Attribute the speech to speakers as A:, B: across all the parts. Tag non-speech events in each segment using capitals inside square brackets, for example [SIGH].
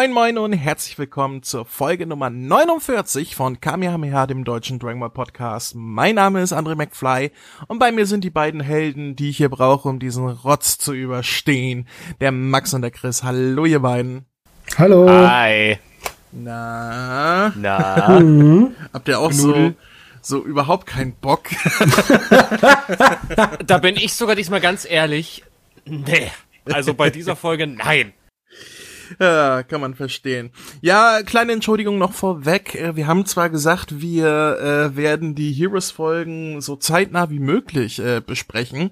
A: Moin moin und herzlich willkommen zur Folge Nummer 49 von Kamehameha, dem deutschen Dragon Ball Podcast. Mein Name ist André McFly und bei mir sind die beiden Helden, die ich hier brauche, um diesen Rotz zu überstehen. Der Max und der Chris. Hallo ihr beiden.
B: Hallo.
C: Hi.
A: Na,
C: Na.
B: Mhm.
A: habt ihr auch so, so überhaupt keinen Bock? [LAUGHS]
C: da bin ich sogar diesmal ganz ehrlich. Nee. Also bei dieser Folge nein. [LAUGHS]
A: Ja, kann man verstehen. Ja, kleine Entschuldigung noch vorweg. Äh, Wir haben zwar gesagt, wir äh, werden die Heroes-Folgen so zeitnah wie möglich äh, besprechen,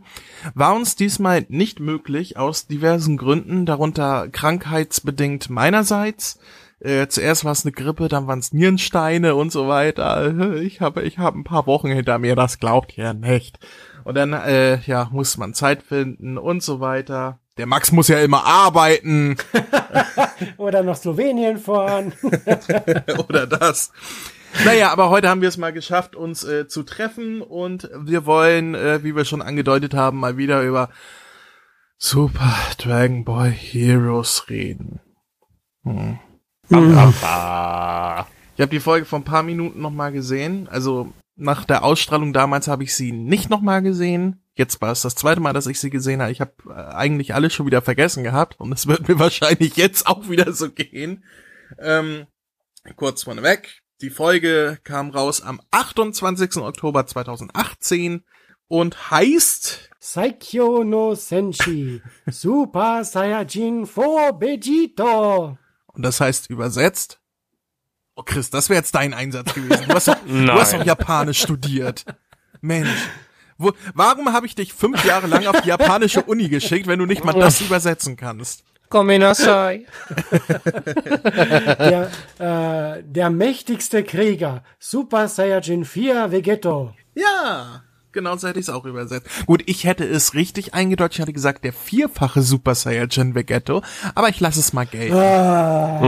A: war uns diesmal nicht möglich aus diversen Gründen, darunter krankheitsbedingt meinerseits. Äh, zuerst war es eine Grippe, dann waren es Nierensteine und so weiter. [LAUGHS] Ich habe ich habe ein paar Wochen hinter mir, das glaubt ihr nicht. Und dann äh, ja muss man Zeit finden und so weiter. Der Max muss ja immer arbeiten. [LAUGHS]
B: Oder nach Slowenien fahren. [LAUGHS]
A: oder das. Naja, aber heute haben wir es mal geschafft, uns äh, zu treffen und wir wollen, äh, wie wir schon angedeutet haben, mal wieder über Super Dragon Ball Heroes reden. Hm.
C: Ah.
A: Ich habe die Folge vor ein paar Minuten nochmal gesehen. Also nach der Ausstrahlung damals habe ich sie nicht nochmal gesehen. Jetzt war es das zweite Mal, dass ich sie gesehen habe. Ich habe äh, eigentlich alles schon wieder vergessen gehabt und es wird mir [LAUGHS] wahrscheinlich jetzt auch wieder so gehen. Ähm, kurz vorneweg. Die Folge kam raus am 28. Oktober 2018 und heißt
B: Saikyo no Senshi. [LAUGHS] Super Saiyajin 4 Vegito.
A: Und das heißt übersetzt. Oh Chris, das wäre jetzt dein Einsatz gewesen. Du hast, doch, du
C: Nein.
A: hast doch Japanisch studiert. Mensch. Wo, warum habe ich dich fünf Jahre lang auf die japanische Uni geschickt, wenn du nicht mal das übersetzen kannst?
C: Kominasai. [LAUGHS]
B: Der, äh, der mächtigste Krieger. Super Saiyajin 4 Vegeto.
A: Ja, genau so hätte ich es auch übersetzt. Gut, ich hätte es richtig eingedeutscht. Ich hatte gesagt, der vierfache Super Saiyajin Vegetto. Aber ich lasse es mal gelten.
B: Ah,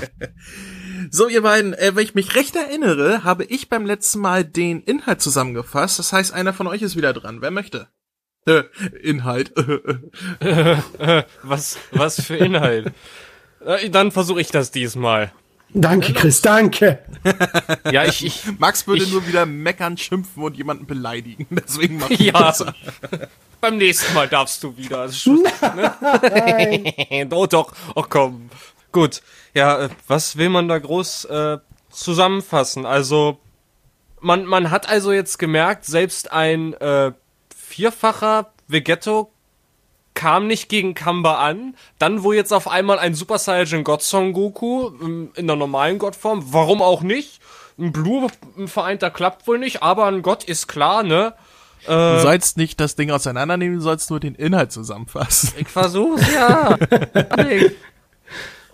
B: [LAUGHS]
A: So, ihr beiden, äh, wenn ich mich recht erinnere, habe ich beim letzten Mal den Inhalt zusammengefasst. Das heißt, einer von euch ist wieder dran. Wer möchte? Äh, Inhalt. [LAUGHS]
C: Was, was für Inhalt? Dann versuche ich das diesmal.
B: danke, Chris, danke. [LAUGHS]
C: Ja, ich, ich,
A: Max würde
C: Ich-
A: nur wieder meckern, schimpfen und jemanden beleidigen. [LAUGHS] Deswegen mach ich
C: Ja.
A: das.
C: beim nächsten Mal darfst du wieder. Ist schon-
B: Nein.
C: doch, doch. Oh komm. Gut. Ja, äh, was will man da groß äh, zusammenfassen? Also, man, man hat also jetzt gemerkt, selbst ein äh, vierfacher Vegetto kam nicht gegen Kamba an. Dann, wo jetzt auf einmal ein Super Saiyan God Son Goku ähm, in der normalen Gottform, warum auch nicht? Ein Blue ein vereinter klappt wohl nicht, aber ein Gott ist klar, ne?
A: Du sollst nicht das Ding auseinandernehmen, du sollst nur den Inhalt zusammenfassen.
C: Ich versuch's, ja. [LAUGHS]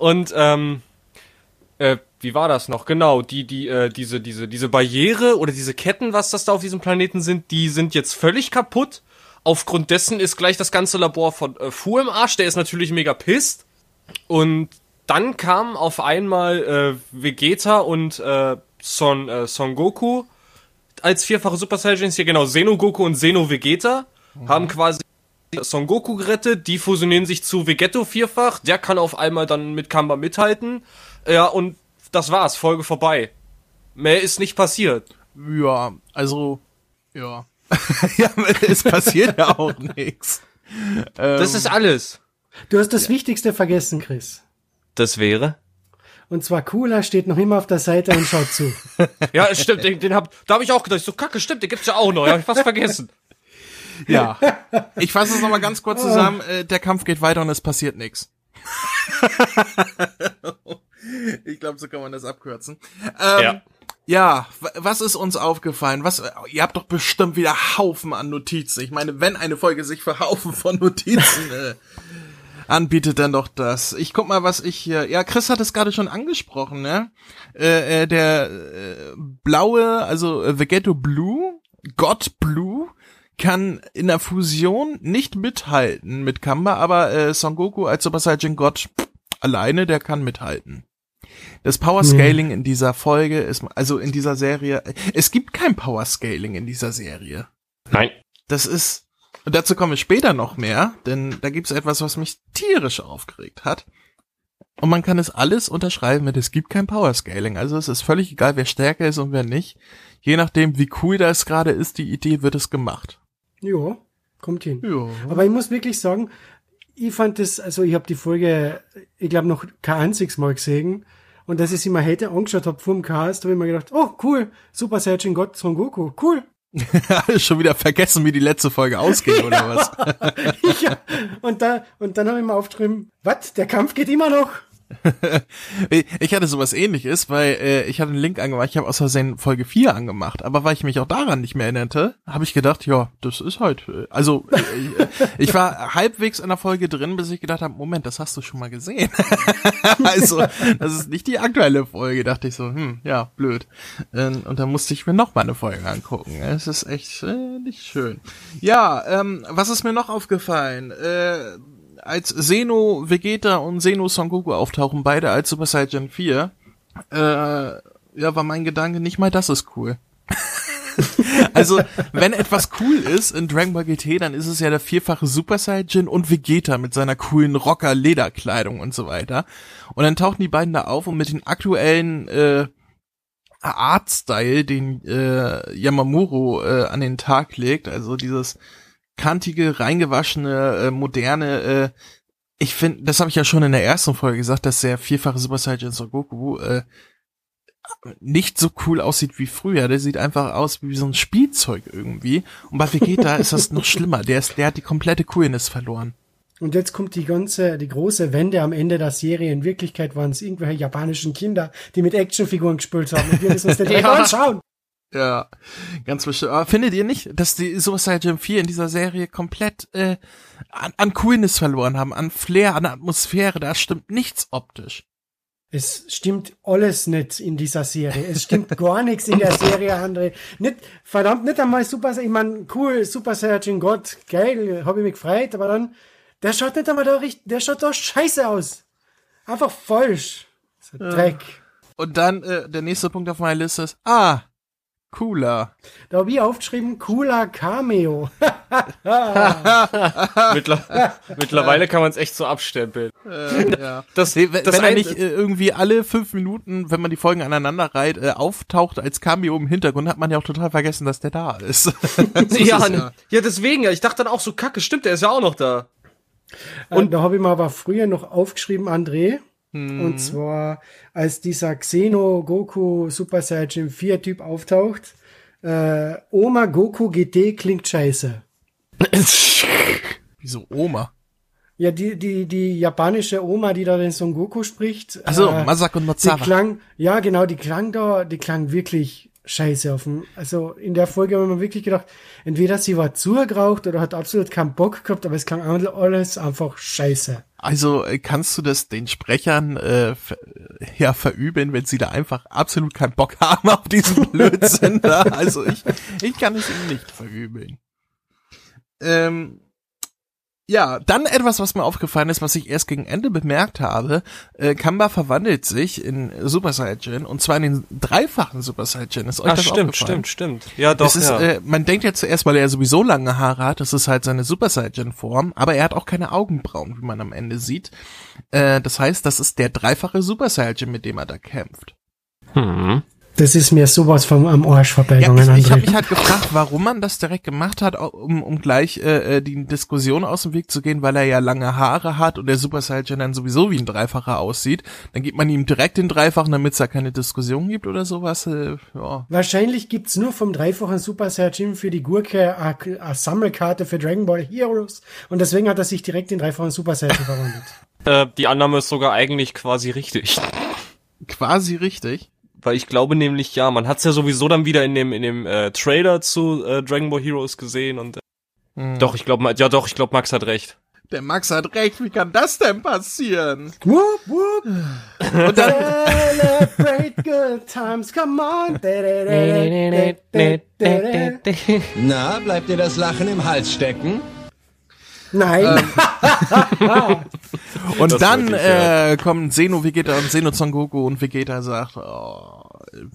C: Und ähm, äh, wie war das noch? Genau, die, die, äh, diese, diese, diese Barriere oder diese Ketten, was das da auf diesem Planeten sind, die sind jetzt völlig kaputt. Aufgrund dessen ist gleich das ganze Labor von äh, Fu im Arsch. Der ist natürlich mega pisst. Und dann kamen auf einmal äh, Vegeta und äh, Son, äh, Son Goku als vierfache Super Saiyajins. Hier genau, Xeno Goku und Xeno Vegeta haben quasi Son Goku gerettet, die fusionieren sich zu Vegetto vierfach, der kann auf einmal dann mit Kamba mithalten. Ja, und das war's, Folge vorbei. Mehr ist nicht passiert.
A: Ja, also, ja. [LAUGHS] ja, es passiert ja auch nichts.
C: Das ist alles.
B: Du hast das Wichtigste vergessen, Chris.
C: Das wäre?
B: Und zwar Cooler steht noch immer auf der Seite und schaut zu. [LAUGHS]
C: Ja, stimmt, den, den hab, da habe ich auch gedacht, so kacke, stimmt, den gibt's ja auch noch, hab ich fast vergessen.
A: Ja. Ich fasse es nochmal ganz kurz zusammen. Äh, der Kampf geht weiter und es passiert nichts. [LAUGHS] ich glaube, so kann man das abkürzen. Ähm,
C: Ja.
A: Ja, was ist uns aufgefallen? Was, ihr habt doch bestimmt wieder Haufen an Notizen. Ich meine, wenn eine Folge sich für Haufen von Notizen äh, anbietet, dann doch das. Ich guck mal, was ich hier. Ja, Chris hat es gerade schon angesprochen, ne? Äh, äh, der äh, blaue, also äh, Vegetto Blue, God Blue, kann in der Fusion nicht mithalten mit Kamba, aber äh, Son Goku als Super Saiyan God alleine, der kann mithalten. Das Power Scaling in dieser Folge ist, also in dieser Serie, es gibt kein Power Scaling in dieser Serie.
C: Nein.
A: Das ist, und dazu kommen wir später noch mehr, denn da gibt's etwas, was mich tierisch aufgeregt hat. Und man kann es alles unterschreiben mit, es gibt kein Powerscaling. Also es ist völlig egal, wer stärker ist und wer nicht. Je nachdem, wie cool das gerade ist, die Idee wird es gemacht.
B: Ja, kommt hin.
A: Ja.
B: Aber ich muss wirklich sagen, ich fand das, also ich habe die Folge, ich glaube, noch kein einziges Mal gesehen. Und dass ich sie mal hätte angeschaut habe vor dem Cast, habe ich mir gedacht, oh cool, Super Saiyan God Son Goku, cool. [LAUGHS]
A: Schon wieder vergessen, wie die letzte Folge ausging, oder [LAUGHS] was?
B: ja. Und da, und dann habe ich mal aufgeschrieben, was, der Kampf geht immer noch? [LAUGHS]
A: ich hatte sowas ähnliches, weil äh, ich hatte einen Link angemacht, ich habe aus Versehen Folge 4 angemacht, aber weil ich mich auch daran nicht mehr erinnerte, habe ich gedacht, ja, das ist halt, äh, also äh, ich war halbwegs in der Folge drin, bis ich gedacht habe, Moment, das hast du schon mal gesehen. [LAUGHS] also, das ist nicht die aktuelle Folge, dachte ich so, hm, ja, blöd. Ähm, und dann musste ich mir noch mal eine Folge angucken. Es ist echt äh, nicht schön. Ja, ähm, was ist mir noch aufgefallen? Äh, als Seno Vegeta und Seno Son Goku auftauchen, beide als Super Saiyan 4, äh, ja, war mein Gedanke, nicht mal das ist cool. [LAUGHS] also, wenn etwas cool ist in Dragon Ball GT, dann ist es ja der vierfache Super Saiyan und Vegeta mit seiner coolen Rocker-Lederkleidung und so weiter. Und dann tauchen die beiden da auf und mit den aktuellen äh, Artstyle, den äh, Yamamuro äh, an den Tag legt, also dieses kantige, reingewaschene, äh, moderne, äh, ich finde, das habe ich ja schon in der ersten Folge gesagt, dass der vierfache Super Saiyan Son Goku äh, nicht so cool aussieht wie früher. Der sieht einfach aus wie so ein Spielzeug irgendwie. Und bei Vegeta ist das noch schlimmer. Der ist, der hat die komplette Coolness verloren.
B: Und jetzt kommt die ganze, die große Wende am Ende der Serie. In Wirklichkeit waren es irgendwelche japanischen Kinder, die mit Actionfiguren gespielt haben. Und wir müssen uns den [LAUGHS] ja. anschauen.
A: Ja, ganz bestimmt. Aber findet ihr nicht, dass die Suicide Gym 4 in dieser Serie komplett äh, an, an Coolness verloren haben, an Flair, an Atmosphäre? Da stimmt nichts optisch.
B: Es stimmt alles nicht in dieser Serie. Es stimmt [LAUGHS] gar nichts in der Serie, André. Nicht, verdammt, nicht einmal Super, ich mein, cool, Super Saiyan Gott, geil, hab ich mich gefreut, aber dann, der schaut nicht einmal da richtig, der schaut da scheiße aus. Einfach falsch. So Dreck.
A: Und dann, äh, der nächste Punkt auf meiner Liste ist, ah, Cooler.
B: Da habe ich aufgeschrieben, cooler Cameo. [LAUGHS]
C: Mittler Mittlerweile kann man es echt so abstempeln.
A: Äh, ja. [LAUGHS] das, wenn, das wenn er nicht äh, irgendwie alle fünf Minuten, wenn man die Folgen aneinander reiht, äh, auftaucht als Cameo im Hintergrund, hat man ja auch total vergessen, dass der da ist. [LAUGHS]
C: ja, ist ja. ja, deswegen, ich dachte dann auch so, kacke, stimmt, der ist ja auch noch da.
B: Und äh, da habe ich mal aber früher noch aufgeschrieben, André, hm. Und zwar, als dieser Xeno Goku Super Saiyan 4 Typ auftaucht, äh, Oma Goku GT klingt scheiße. [LAUGHS]
A: Wieso Oma?
B: Ja, die, die, die japanische Oma, die da den Son Goku spricht.
A: Also äh, Masako Nozawa.
B: Die klang, ja, genau, die klang da, die klang wirklich scheiße auf dem, also in der Folge haben wir wirklich gedacht, entweder sie war zugeraucht oder hat absolut keinen Bock gehabt, aber es klang alles einfach scheiße.
A: Also äh, kannst du das den Sprechern äh, ja verüben, wenn sie da einfach absolut keinen Bock haben auf diesen [LAUGHS] Blödsinn da? Also ich, ich kann es ihnen nicht verübeln. Ähm, ja, dann etwas, was mir aufgefallen ist, was ich erst gegen Ende bemerkt habe. Äh, Kamba verwandelt sich in Super Saiyan und zwar in den dreifachen Super Saiyan. Ist euch Ach, das
C: stimmt,
A: aufgefallen?
C: stimmt, stimmt. Ja, doch,
A: es ist,
C: ja.
A: Äh, man denkt ja zuerst, weil er sowieso lange Haare hat, das ist halt seine Super Saiyan Form, aber er hat auch keine Augenbrauen, wie man am Ende sieht. Äh, das heißt, das ist der dreifache Super Saiyan, mit dem er da kämpft.
B: Hm. Das ist mir sowas vom am Arsch vorbeigegangen.
A: Ja, ich ich habe mich halt gefragt, warum man das direkt gemacht hat, um, um gleich äh, äh, die Diskussion aus dem Weg zu gehen, weil er ja lange Haare hat und der Super Saiyan dann sowieso wie ein Dreifacher aussieht. Dann gibt man ihm direkt den Dreifachen, damit es da keine Diskussion gibt oder sowas. Äh, ja.
B: Wahrscheinlich gibt's nur vom dreifachen Super Saiyan für die Gurke eine Sammelkarte für Dragon Ball Heroes und deswegen hat er sich direkt den dreifachen Super Saiyan verwandelt. [LAUGHS]
C: Äh, die Annahme ist sogar eigentlich quasi richtig.
A: Quasi richtig?
C: Weil ich glaube nämlich, ja, man hat's ja sowieso dann wieder in dem, in dem äh, Trailer zu äh, Dragon Ball Heroes gesehen und äh, hm. doch, ich glaube, ja doch, ich glaube, Max hat recht.
A: Der Max hat recht, wie kann das denn passieren?
B: Whoop, whoop. [SIGHS] Und dann Celebrate good times, come on. [LAUGHS]
D: Na, bleibt dir das Lachen im Hals stecken?
B: Nein.
A: Ähm, [LAUGHS] und das dann ich, ja. äh, kommen Seno Vegeta und Seno Son Goku und Vegeta sagt, oh,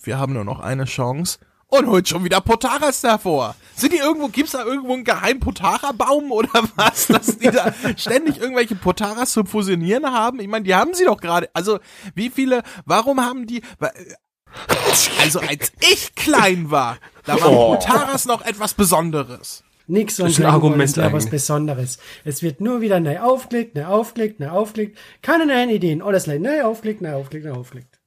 A: wir haben nur noch eine Chance. und holt schon wieder Potaras davor. Sind die irgendwo, gibt's da irgendwo einen geheimen Potara-Baum oder was, [LAUGHS] dass die da ständig irgendwelche Potaras zu fusionieren haben? Ich meine, die haben sie doch gerade. Also, wie viele, warum haben die, also als ich klein war, da waren
C: Oh.
A: Potaras noch etwas Besonderes.
B: Nix und
C: ist ein
B: Dragon ist mehr was. Besonderes. Es wird nur wieder neu aufgelegt, neu aufgelegt, neu aufgelegt. Keine neuen Ideen. Alles gleich neu aufgelegt, neu aufgelegt, neu aufgelegt.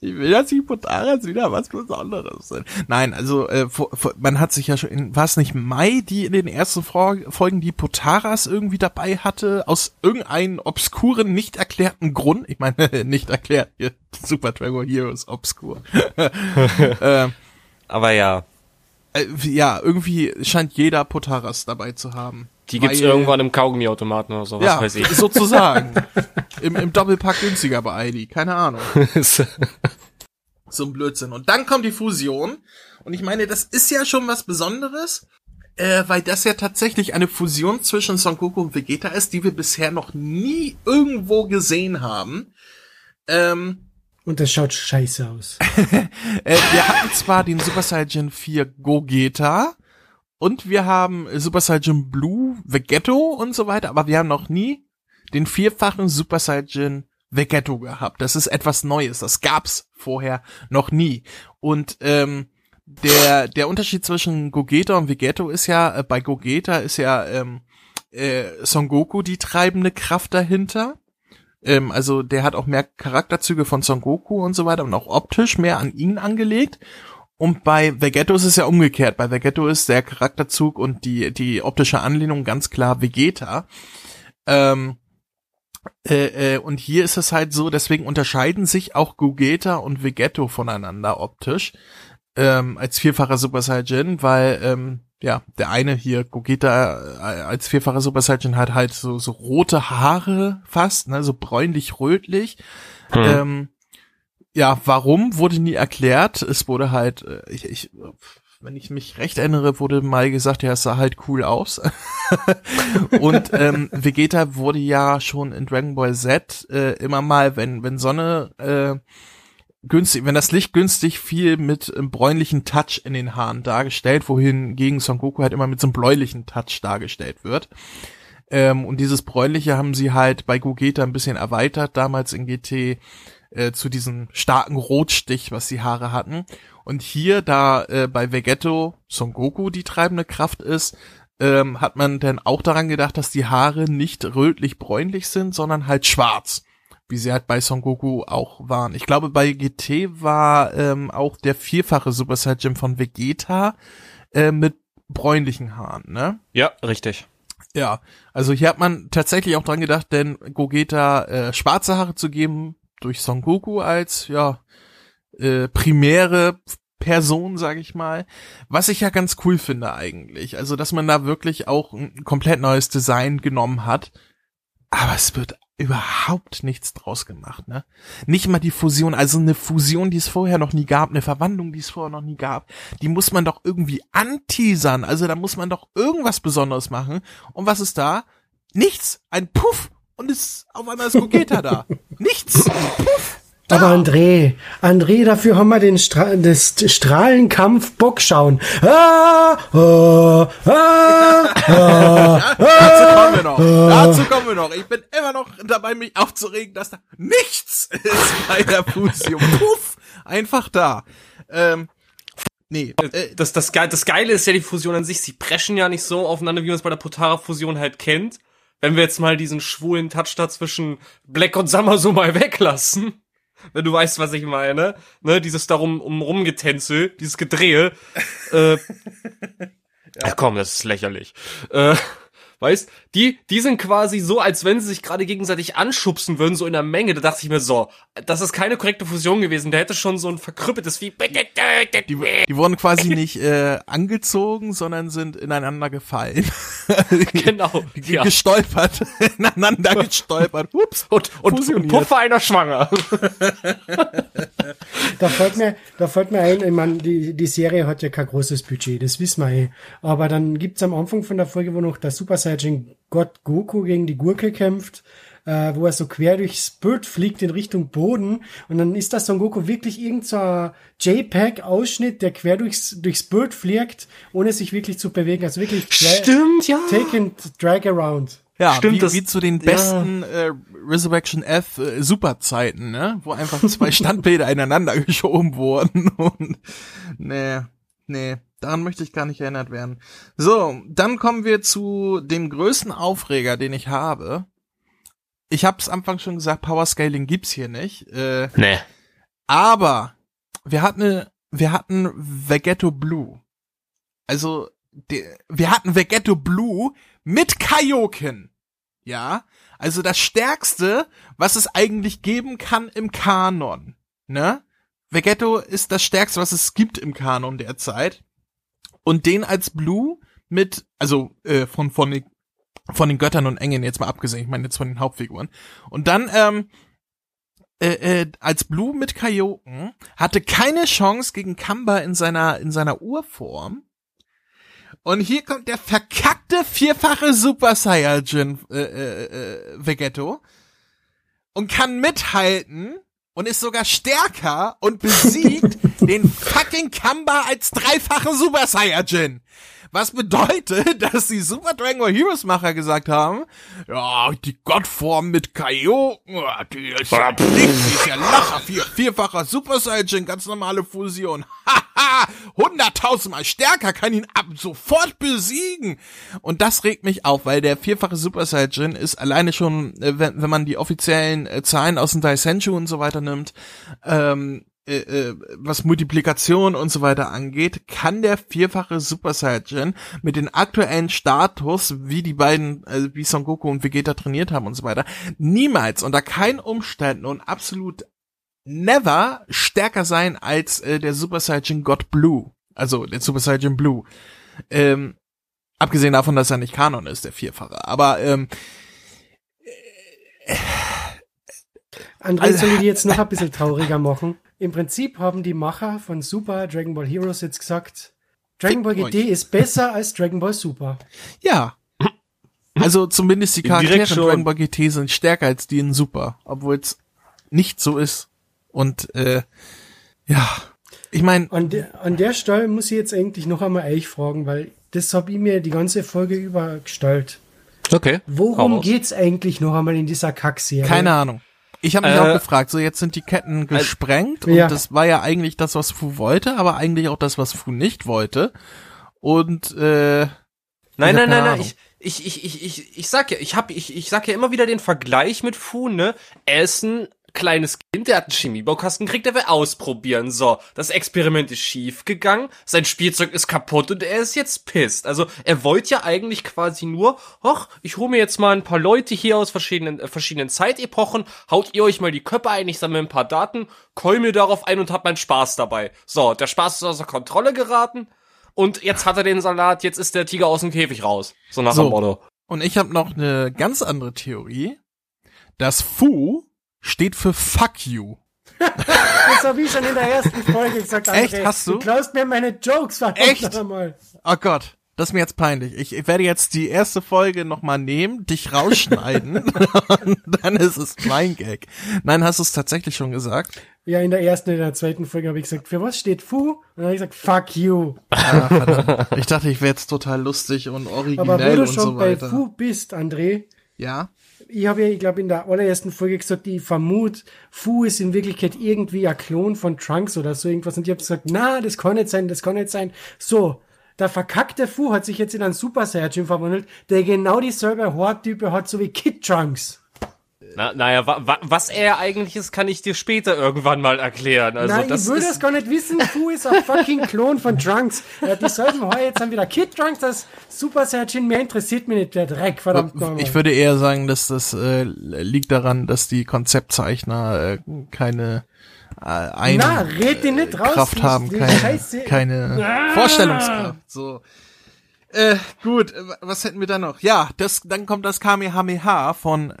A: Ich will, dass die Potaras wieder was Besonderes sind. Nein, also äh, vor, vor, man hat sich ja schon, in, war es nicht Mai, die in den ersten Folgen die Potaras irgendwie dabei hatte, aus irgendeinem obskuren, nicht erklärten Grund. Ich meine, [LAUGHS] nicht erklärt, hier, Super Dragon Heroes obskur. [LAUGHS] [LAUGHS] äh,
C: Aber ja,
A: äh, ja, irgendwie scheint jeder Potaras dabei zu haben.
C: die gibt's irgendwann im Kaugummiautomaten oder so, was
A: ja,
C: weiß ich.
A: sozusagen. [LAUGHS] Im, Im Doppelpack günstiger bei Aldi, keine Ahnung. [LAUGHS] so ein Blödsinn. Und dann kommt die Fusion. Und ich meine, das ist ja schon was Besonderes, äh, weil das ja tatsächlich eine Fusion zwischen Son Goku und Vegeta ist, die wir bisher noch nie irgendwo gesehen haben. Ähm,
B: Und das schaut scheiße aus. [LAUGHS]
A: äh, wir hatten zwar den Super Saiyan 4 Gogeta und wir haben Super Saiyan Blue Vegetto und so weiter, aber wir haben noch nie den vierfachen Super Saiyan Vegetto gehabt. Das ist etwas Neues. Das gab's vorher noch nie. Und ähm, der der Unterschied zwischen Gogeta und Vegetto ist ja äh, bei Gogeta ist ja ähm, äh, Son Goku die treibende Kraft dahinter. Ähm, also der hat auch mehr Charakterzüge von Son Goku und so weiter und auch optisch mehr an ihn angelegt. Und bei Vegetto ist es ja umgekehrt. Bei Vegetto ist der Charakterzug und die, die optische Anlehnung ganz klar Vegeta. Ähm, äh, äh, und hier ist es halt so, deswegen unterscheiden sich auch Gogeta und Vegetto voneinander optisch ähm, als vierfacher Super Saiyan, weil ähm, ja der eine hier Gogeta äh, als vierfacher Super Saiyan hat halt so so rote Haare fast, ne, so bräunlich-rötlich. Ähm, ja, warum wurde nie erklärt. Es wurde halt, äh, ich, ich, wenn ich mich recht erinnere, wurde mal gesagt, ja, es sah halt cool aus. [LAUGHS] und ähm, Vegeta wurde ja schon in Dragon Ball Z äh, immer mal, wenn wenn Sonne äh, günstig, wenn das Licht günstig fiel, mit einem bräunlichen Touch in den Haaren dargestellt, wohingegen Son Goku halt immer mit so einem bläulichen Touch dargestellt wird. Ähm, und dieses bräunliche haben sie halt bei Gogeta ein bisschen erweitert, damals in GT äh, zu diesem starken Rotstich, was die Haare hatten. Und hier, da äh, bei Vegetto Son Goku die treibende Kraft ist, ähm, hat man dann auch daran gedacht, dass die Haare nicht rötlich-bräunlich sind, sondern halt schwarz, wie sie halt bei Son Goku auch waren. Ich glaube, bei GT war ähm, auch der vierfache Super Saiyan von Vegeta äh, mit bräunlichen Haaren, ne?
C: Ja, richtig.
A: Ja, also hier hat man tatsächlich auch dran gedacht, denn Gogeta äh, schwarze Haare zu geben durch Son Goku als ja äh, primäre Person, sage ich mal, was ich ja ganz cool finde eigentlich. Also, dass man da wirklich auch ein komplett neues Design genommen hat, aber es wird überhaupt nichts draus gemacht, ne? Nicht mal die Fusion, also eine Fusion, die es vorher noch nie gab, eine Verwandlung, die es vorher noch nie gab, die muss man doch irgendwie anteasern. Also da muss man doch irgendwas Besonderes machen. Und was ist da? Nichts. Ein Puff. Und es auf einmal ist Gogeta da. [LAUGHS] Nichts. Puff.
B: Aber André, André, dafür haben wir den Stra das Strahlenkampf Bockschauen. Ah, ah, ah, ah, [LAUGHS]
A: Dazu kommen wir noch. Dazu kommen wir noch. Ich bin immer noch dabei, mich aufzuregen, dass da nichts ist bei der Fusion. Puff. Einfach da. Ähm, nee. Äh,
C: Das, das, Ge- das Geile ist ja die Fusion an sich. Sie preschen ja nicht so aufeinander, wie man es bei der Potara-Fusion halt kennt. Wenn wir jetzt mal diesen schwulen Touch da zwischen Black und Summer so mal weglassen. [LAUGHS] Wenn du weißt, was ich meine. Ne, dieses darum um rumgetänzel, dieses Gedrehe. äh, [LAUGHS] Ach komm, das ist lächerlich. Äh, weißt, die, die sind quasi so, als wenn sie sich gerade gegenseitig anschubsen würden, so in der Menge. Da dachte ich mir so, das ist keine korrekte Fusion gewesen. Der hätte schon so ein verkrüppeltes Vieh.
A: die, die wurden quasi [LAUGHS] nicht äh, angezogen, sondern sind ineinander gefallen. [LAUGHS]
C: Genau.
A: Die
C: Ja.
A: Gestolpert. [LAUGHS] ineinander gestolpert. Ups.
C: Und, und, und. Puffer einer schwanger.
B: Da fällt mir, da fällt mir ein, ich meine, die, die Serie hat ja kein großes Budget, das wissen wir eh. Aber dann gibt's am Anfang von der Folge, wo noch der Super Saiyan Gott Goku gegen die Gurke kämpft, äh, wo er so quer durchs Bild fliegt in Richtung Boden und dann ist das Son Goku wirklich irgend so JPEG-Ausschnitt, der quer durchs, durchs Bild fliegt, ohne sich wirklich zu bewegen. Also wirklich
C: Stimmt, ja.
B: take and drag around.
A: Ja,
C: Stimmt,
A: wie,
C: das-
A: wie zu den besten äh, Resurrection F äh, Superzeiten, ne? Wo einfach zwei [LAUGHS] Standbilder ineinander geschoben wurden [LAUGHS] und nee, nee, daran möchte ich gar nicht erinnert werden. So, dann kommen wir zu dem größten Aufreger, den ich habe. Ich habe es am Anfang schon gesagt, Power Scaling gibt's hier nicht. Äh,
C: Nee.
A: aber wir hatten, wir hatten Vegetto Blue. Also, de, wir hatten Vegetto Blue mit Kaioken. Ja, also das Stärkste, was es eigentlich geben kann im Kanon. Ne? Vegetto ist das Stärkste, was es gibt im Kanon derzeit. Und den als Blue mit, also äh, von, von, von den Göttern und Engeln jetzt mal abgesehen, ich meine jetzt von den Hauptfiguren. Und dann, ähm, äh, äh, als Blue mit Kaioken hatte keine Chance gegen Kamba in seiner in seiner Urform. Und hier kommt der verkackte vierfache Super Saiyajin äh, äh, äh, Vegetto und kann mithalten und ist sogar stärker und besiegt [LAUGHS] den fucking Kamba als dreifachen Super Saiyajin. Was bedeutet, [LAUGHS] dass die Super Dragon Ball Heroes Macher gesagt haben, ja, die Gottform mit Kaioken, ja, die ist ja nichts, die ist ja Lacher, vier, vierfacher Super Saiyajin, ganz normale Fusion. [LAUGHS] Haha, hunderttausendmal stärker, kann ihn ab sofort besiegen. Und das regt mich auf, weil der vierfache Super Saiyajin ist alleine schon, äh, wenn, wenn man die offiziellen äh, Zahlen aus dem Daisenshu und so weiter nimmt, ähm, äh, äh, was Multiplikation und so weiter angeht, kann der vierfache Super Saiyajin mit dem aktuellen Status, wie die beiden, äh, wie Son Goku und Vegeta trainiert haben und so weiter, niemals unter keinen Umständen und absolut never stärker sein als äh, der Super Saiyajin God Blue. Also der Super Saiyajin Blue. Ähm, abgesehen davon, dass er nicht Kanon ist, der Vierfache. Aber ähm,
B: André,
A: Also-
B: soll ich die jetzt noch ein bisschen trauriger machen? Im Prinzip haben die Macher von Super Dragon Ball Heroes jetzt gesagt, Dragon Ball GT ist besser als Dragon Ball Super.
A: ja. Also zumindest die Charaktere in
C: schon.
A: Dragon Ball GT sind stärker als die in Super, obwohl es nicht so ist. Und äh, ja, ich meine,
B: An, de, an der Stelle muss ich jetzt eigentlich noch einmal euch fragen, weil das habe ich mir die ganze Folge über gestellt.
C: Okay.
B: Worum geht's eigentlich noch einmal in dieser Kackserie?
A: keine Ahnung. Ich habe mich
C: Äh,
A: auch gefragt, so jetzt sind die Ketten gesprengt und
B: Ja.
A: das war ja eigentlich das, was Fu wollte, aber eigentlich auch das, was Fu nicht wollte. Und äh,
C: Nein, nein, nein, nein. Ich, ich, ich, ich, ich, ich sag ja, ich hab, ich, ich sag ja immer wieder den Vergleich mit Fu, ne? Er ist ein kleines Kind, der hat einen Chemiebaukasten gekriegt, der will ausprobieren. So, das Experiment ist schief gegangen, sein Spielzeug ist kaputt und er ist jetzt pisst. Also, er wollte ja eigentlich quasi nur, ach, ich hole mir jetzt mal ein paar Leute hier aus verschiedenen, äh, verschiedenen Zeitepochen, haut ihr euch mal die Köpfe ein, ich sammle ein paar Daten, keul mir darauf ein und hab meinen Spaß dabei. So, der Spaß ist außer Kontrolle geraten. Und jetzt hat er den Salat, jetzt ist der Tiger aus dem Käfig raus. So nach
A: So.
C: dem Motto.
A: Und ich habe noch eine ganz andere Theorie. Das Fu steht für Fuck you.
B: Das habe ich schon in der ersten Folge gesagt. André.
A: Echt? Hast du?
B: Du klaust mir meine Jokes, verdammt
A: Echt?
B: Einmal.
A: Oh Gott, das ist mir jetzt peinlich. Ich, ich werde jetzt die erste Folge nochmal nehmen, dich rausschneiden und [LAUGHS] [LAUGHS] dann ist es mein Gag. Nein, hast du es tatsächlich schon gesagt?
B: Ja, in der ersten in der zweiten Folge habe ich gesagt, für was steht Fu? Und dann habe ich gesagt, fuck you.
A: Ah. Ich dachte, ich wäre jetzt total lustig und
B: Aber wo
A: originell
B: du schon bei. Fu bist, André,
A: Ja?
B: Ich habe ja, ich glaube, in der allerersten Folge gesagt, ich vermute, Fu ist in Wirklichkeit irgendwie ein Klon von Trunks oder so irgendwas. Und ich habe gesagt, na, das kann nicht sein, das kann nicht sein. So, der verkackte Fu hat sich jetzt in einen Super Saiyajin verwandelt, der genau dieselbe Haartype hat, so wie Kid Trunks.
C: Na, naja, wa, wa, was er eigentlich ist, kann ich dir später irgendwann mal erklären. Also
B: Nein,
C: das
B: ich würde es gar nicht wissen. Fu ist ein fucking Klon von Trunks. Er hat dieselben Haare, jetzt haben wieder Kid Trunks, das Super Saiyajin. Mehr interessiert mich nicht, der Dreck, verdammt nochmal.
A: Ich würde eher sagen, dass das äh, liegt daran, dass die Konzeptzeichner äh, keine äh, ein
B: Na, red den nicht raus.
A: Kraft
B: die-
A: haben,
B: die
A: keine,
B: Scheiße.
A: keine
B: Ah.
A: Vorstellungskraft. So. Äh, gut, äh, was hätten wir da noch? Ja, das, dann kommt das Kamehameha von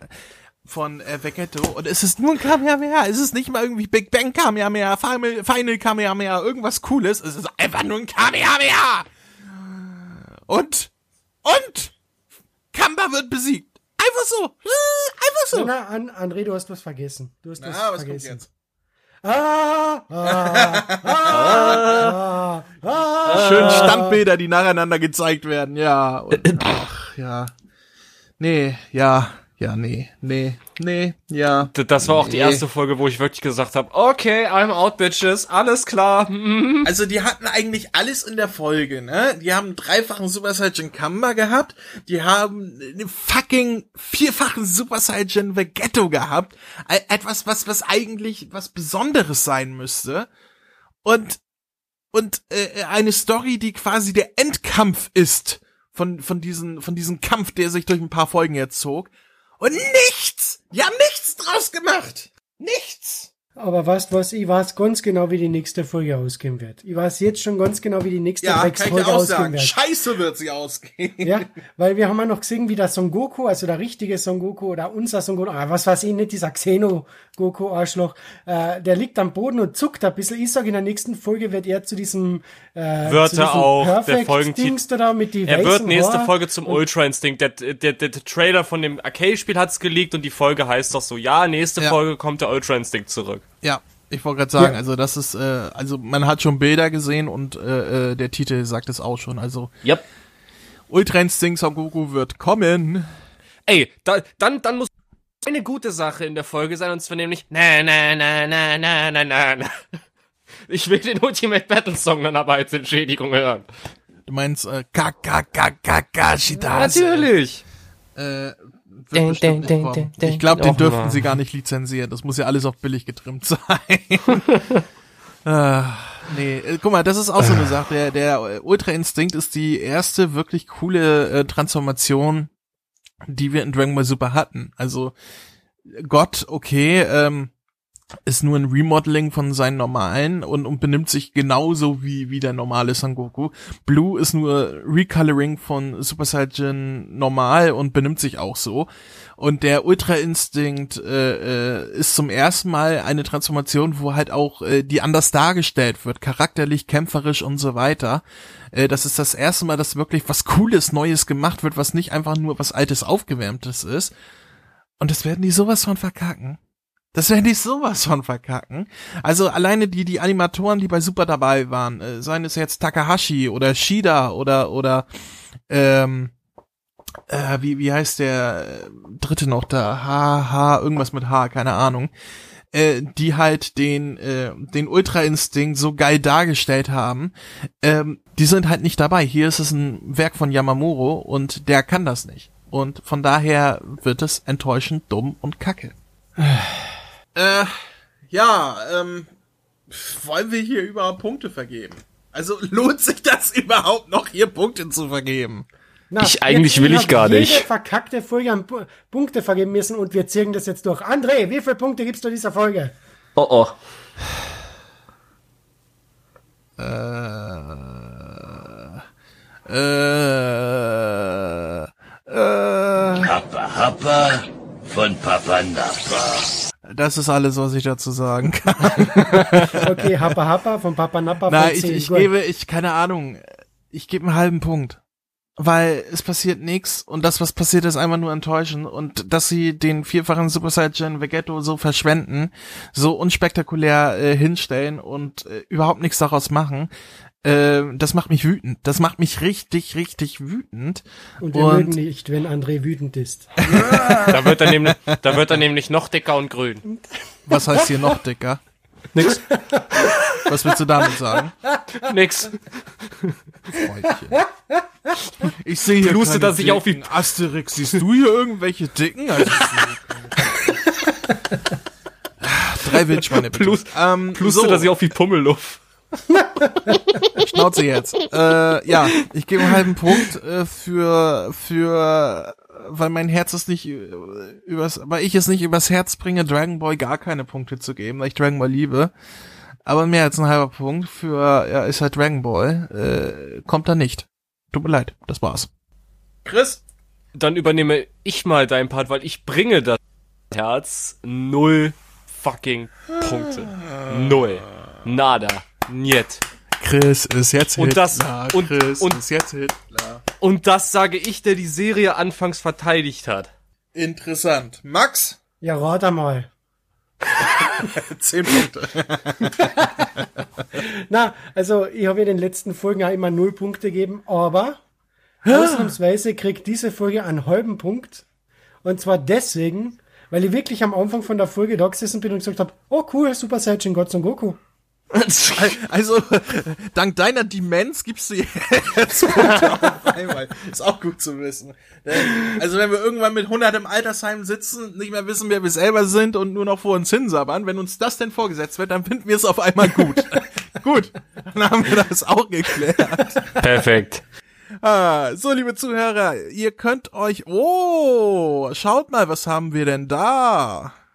A: von äh, Vegetto und es ist nur ein Kamehameha, es ist nicht mal irgendwie Big Bang Kamehameha, Final, Final Kamehameha, irgendwas cooles, es ist einfach nur ein Kamehameha. Und und Kamba wird besiegt. Einfach so. [LAUGHS] Einfach so.
B: Na, an, André, du hast was vergessen. Du hast was
A: Ah, was kommt
B: vergessen.
A: jetzt?
B: Ah, ah, ah, ah, ah.
A: Schön Standbilder, die nacheinander gezeigt werden, ja. Und, ach, ja. Nee, ja, ja, nee, nee, nee, ja.
C: D- Das war auch die erste Folge, wo ich wirklich gesagt habe, okay, I'm out, bitches, alles klar. [LAUGHS]
A: Also die hatten eigentlich alles in der Folge, ne? Die haben einen dreifachen Super Saiyan Kamba gehabt, die haben einen fucking vierfachen Super Saiyan Vegetto gehabt, etwas, was was eigentlich was Besonderes sein müsste und und äh, eine Story, die quasi der Endkampf ist von von diesen von diesem Kampf, der sich durch ein paar Folgen jetzt zog und nichts, die haben nichts draus gemacht, nichts.
B: Aber weißt was, ich weiß ganz genau, wie die nächste Folge ausgehen wird. Ich weiß jetzt schon ganz genau, wie die nächste
A: Ja, kann ich
B: Drecksfolge
A: dir auch
B: ausgehen
A: sagen.
B: wird.
A: Scheiße wird sie ausgehen.
B: Ja, weil wir haben ja noch gesehen, wie der Son Goku, also der richtige Son Goku oder unser Son Goku, ah, was weiß ich nicht, dieser Xeno Goku Arschloch, äh, der liegt am Boden und zuckt ein bisschen. Ich sag, in der nächsten Folge wird er zu diesem, äh,
C: Wird
B: zu diesem
C: er auch, der
B: Perfect
C: Folgentitel-
B: Dings da mit die
C: Er wird nächste
B: Haare.
C: Folge zum Ultra Instinct. Der, der, der, der Trailer von dem Arcade-Spiel hat's geleakt und die Folge heißt doch so, ja, nächste
A: Ja.
C: Folge kommt der Ultra Instinct zurück.
A: Ja, ich wollte gerade sagen,
B: Ja.
A: also das ist, äh, also man hat schon Bilder gesehen und äh, äh, der Titel sagt es auch schon. Also
C: Yep.
A: Ultra Instinct Son Goku wird kommen.
C: Ey, da, dann, dann muss eine gute Sache in der Folge sein, und zwar nämlich na na na na na na na na. Ich will den Ultimate Battle Song dann aber als Entschädigung hören.
A: Du meinst äh, Kakakakakashitase.
C: Natürlich.
A: Äh,
C: Ding, ding, ding,
A: Ich glaube, den dürften sie gar nicht lizenzieren. Das muss ja alles auf billig getrimmt sein. [LAUGHS] Ah, nee, äh, guck mal, das ist auch so eine Sache. Der, der Ultra Instinct ist die erste wirklich coole äh, Transformation, die wir in Dragon Ball Super hatten. Also Gott, okay, ähm, ist nur ein Remodeling von seinen normalen und, und benimmt sich genauso wie, wie der normale Son Goku. Blue ist nur Recoloring von Super Saiyan normal und benimmt sich auch so. Und der Ultra Instinct äh, äh, ist zum ersten Mal eine Transformation, wo halt auch äh, die anders dargestellt wird, charakterlich, kämpferisch und so weiter. Äh, das ist das erste Mal, dass wirklich was Cooles, Neues gemacht wird, was nicht einfach nur was Altes, Aufgewärmtes ist. Und das werden die sowas von verkacken. Das werden die sowas von verkacken. Also alleine die, die Animatoren, die bei Super dabei waren, äh, seien es jetzt Takahashi oder Shida oder, oder, ähm, äh, wie, wie heißt der äh, dritte noch da? H, H, irgendwas mit H, keine Ahnung. Äh, die halt den, äh, den Ultra-Instinkt so geil dargestellt haben. Ähm, die sind halt nicht dabei. Hier ist es ein Werk von Yamamuro und der kann das nicht. Und von daher wird es enttäuschend, dumm und kacke. [SIGHS] Äh, ja, ähm, wollen wir hier überhaupt Punkte vergeben? Also [LAUGHS] lohnt sich das überhaupt noch, hier Punkte zu vergeben?
B: Na,
C: Ich- eigentlich will ich gar
B: jede
C: nicht.
B: verkackte Folge an Pu- Punkte vergeben müssen und wir ziehen das jetzt durch. André, wie viele Punkte gibst du dieser Folge?
C: Oh oh.
A: Äh, äh,
E: Happa Happa von Papa Nappa.
A: Das ist alles, was ich dazu sagen [LAUGHS] kann.
B: Okay, Happa Happa von Papa Nappa
A: Na, ich,
B: 10.
A: ich gebe, ich, keine Ahnung, ich gebe einen halben Punkt. Weil es passiert nichts und das, was passiert, ist einfach nur enttäuschend und dass sie den vierfachen Super Saiyan Vegetto so verschwenden, so unspektakulär äh, hinstellen und äh, überhaupt nichts daraus machen, äh, das macht mich wütend. Das macht mich richtig, richtig wütend.
B: Und wir
A: und-
B: mögen nicht, wenn André wütend ist.
C: Da wird er nämlich, da wird er nämlich noch dicker und grün.
A: Was heißt hier noch dicker?
C: Nix.
A: Was willst du damit sagen?
C: Nix.
A: Freundchen. Ich sehe hier
C: Plustet
A: keine
C: er sich auf wie-.
A: Asterix, siehst du hier irgendwelche Dicken? Also, ich keine- Drei Wildschweine bitte.
C: Plus-
A: ähm,
C: Plustet
A: so,
C: er sich auf wie Pummelluff. [LAUGHS]
A: Schnauze jetzt. Äh, ja, ich gebe einen halben Punkt äh, für, für, weil mein Herz es nicht äh, übers, weil ich es nicht übers Herz bringe, Dragon Ball gar keine Punkte zu geben, weil ich Dragon Ball liebe. Aber mehr als ein halber Punkt für, ja, ist halt Dragon Ball, äh, kommt da nicht. Tut mir leid, das war's. Chris?
C: Dann übernehme ich mal deinen Part, weil ich bringe das Herz null fucking Punkte. Null. Nada. Niet.
A: Chris ist jetzt
C: Und das-
A: Hitler.
C: und-
A: Chris
C: und-
A: ist jetzt Hitler.
C: Und das sage ich, der die Serie anfangs verteidigt hat.
A: Interessant. Max?
B: Ja, rat einmal. [LAUGHS]
A: Zehn Punkte. [LAUGHS]
B: Na, also ich habe ja den letzten Folgen auch immer null Punkte gegeben, aber ausnahmsweise kriegt diese Folge einen halben Punkt. Und zwar deswegen, weil ich wirklich am Anfang von der Folge da gesessen bin und gesagt habe, oh cool, Super Saiyan God Son Goku. [LAUGHS]
A: Also, dank deiner Demenz gibst du jetzt [LAUGHS] Punkte auf einmal. Ist auch gut zu wissen. Also, wenn wir irgendwann mit 100 im Altersheim sitzen, nicht mehr wissen, wer wir selber sind und nur noch vor uns hinsabbern, wenn uns das denn vorgesetzt wird, dann finden wir es auf einmal gut. [LAUGHS] gut, dann haben wir das auch geklärt.
C: Perfekt.
A: Ah, so, liebe Zuhörer, ihr könnt euch, oh, schaut mal, was haben wir denn da?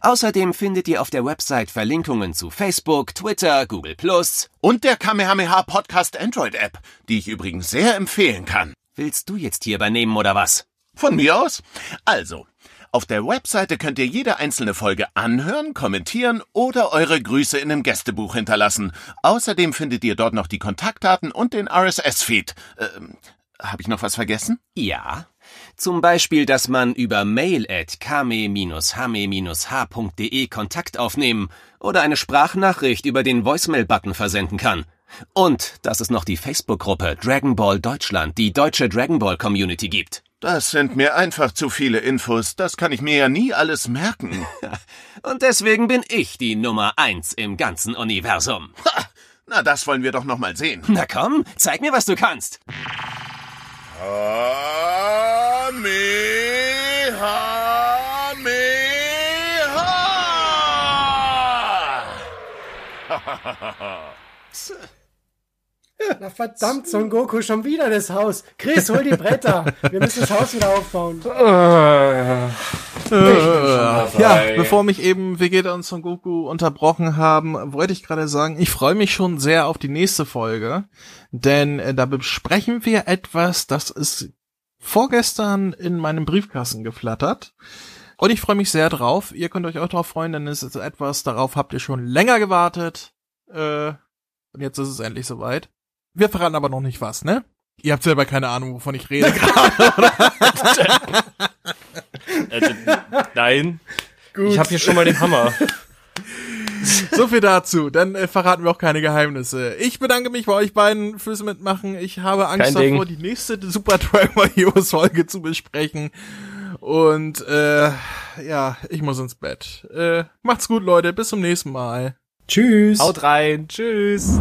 F: Außerdem findet ihr auf der Website Verlinkungen zu Facebook, Twitter, Google Plus.
G: Und der Kamehameha Podcast Android App, die ich übrigens sehr empfehlen kann.
F: Willst du jetzt hier übernehmen oder was?
G: Von mir aus? Also, auf der Webseite könnt ihr jede einzelne Folge anhören, kommentieren oder eure Grüße in einem Gästebuch hinterlassen. Außerdem findet ihr dort noch die Kontaktdaten und den RSS-Feed. Ähm, Habe ich noch was vergessen?
F: Ja. Zum Beispiel, dass man über mail at kame-hame-h.de Kontakt aufnehmen oder eine Sprachnachricht über den Voicemail-Button versenden kann. Und dass es noch die Facebook-Gruppe Dragon Ball Deutschland, die deutsche Dragon Ball Community gibt.
G: Das sind mir einfach zu viele Infos. Das kann ich mir ja nie alles merken. [LAUGHS]
F: Und deswegen bin ich die Nummer eins im ganzen Universum.
G: Ha, na, das wollen wir doch noch mal sehen.
F: Na komm, zeig mir, was du kannst.
B: Na verdammt, Son Goku, schon wieder das Haus. Chris, hol die Bretter. Wir müssen das Haus wieder aufbauen.
A: Ja, bevor mich eben Vegeta und Son Goku unterbrochen haben, wollte ich gerade sagen, ich freue mich schon sehr auf die nächste Folge, denn äh, da besprechen wir etwas, das ist vorgestern in meinem Briefkasten geflattert. Und ich freue mich sehr drauf. Ihr könnt euch auch drauf freuen, denn es ist etwas, darauf habt ihr schon länger gewartet. Äh, und jetzt ist es endlich soweit. Wir verraten aber noch nicht was, ne? Ihr habt selber keine Ahnung, wovon ich rede gerade, oder?
C: Also, nein. Ich habe hier schon mal den Hammer. [LAUGHS] [LAUGHS]
A: So viel dazu. Dann äh, verraten wir auch keine Geheimnisse. Ich bedanke mich bei euch beiden fürs Mitmachen. Ich habe Angst
C: Kein Ding.
A: davor, die nächste Super Ball Heroes Folge zu besprechen. Und äh, ja, ich muss ins Bett. Äh, macht's gut, Leute. Bis zum nächsten Mal.
B: Tschüss.
C: Haut rein. Tschüss.